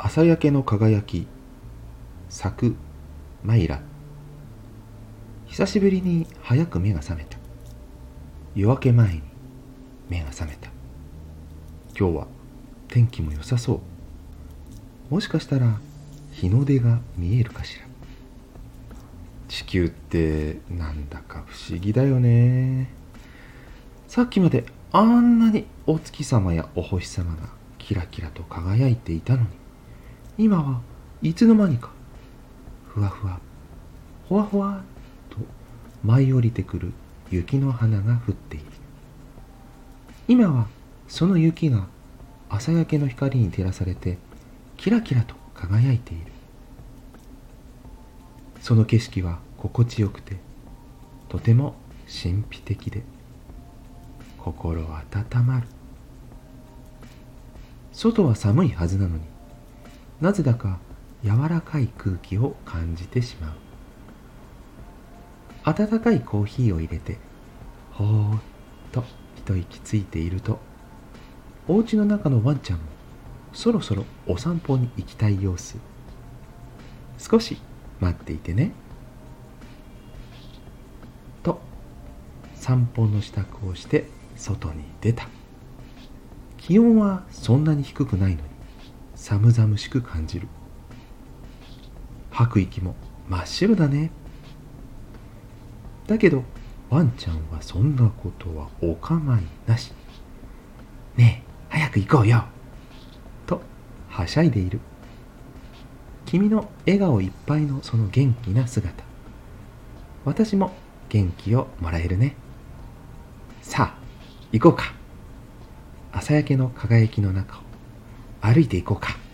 朝焼けの輝き。咲くマイラ。久しぶりに早く目が覚めた。夜明け前に目が覚めた。今日は天気も良さそう。もしかしたら日の出が見えるかしら。地球ってなんだか不思議だよね。さっきまであんなにお月様やお星様がキラキラと輝いていたのに。今はいつの間にかふわふわほわほわと舞い降りてくる雪の花が降っている。今はその雪が朝焼けの光に照らされてキラキラと輝いている。その景色は心地よくてとても神秘的で心温まる。外は寒いはずなのになぜだか柔らかい空気を感じてしまう。温かいコーヒーを入れてほーっと一息ついているとお家の中のワンちゃんもそろそろお散歩に行きたい様子。少し待っていてね。と散歩の支度をして外に出た。気温はそんなに低くないのに寒々しく感じる。吐く息も真っ白だね。だけどワンちゃんはそんなことはお構いなし。ねえ早く行こうよ。とはしゃいでいる。君の笑顔いっぱいのその元気な姿。私も元気をもらえるね。さあ行こうか。朝焼けの輝きの中を歩いていこうか。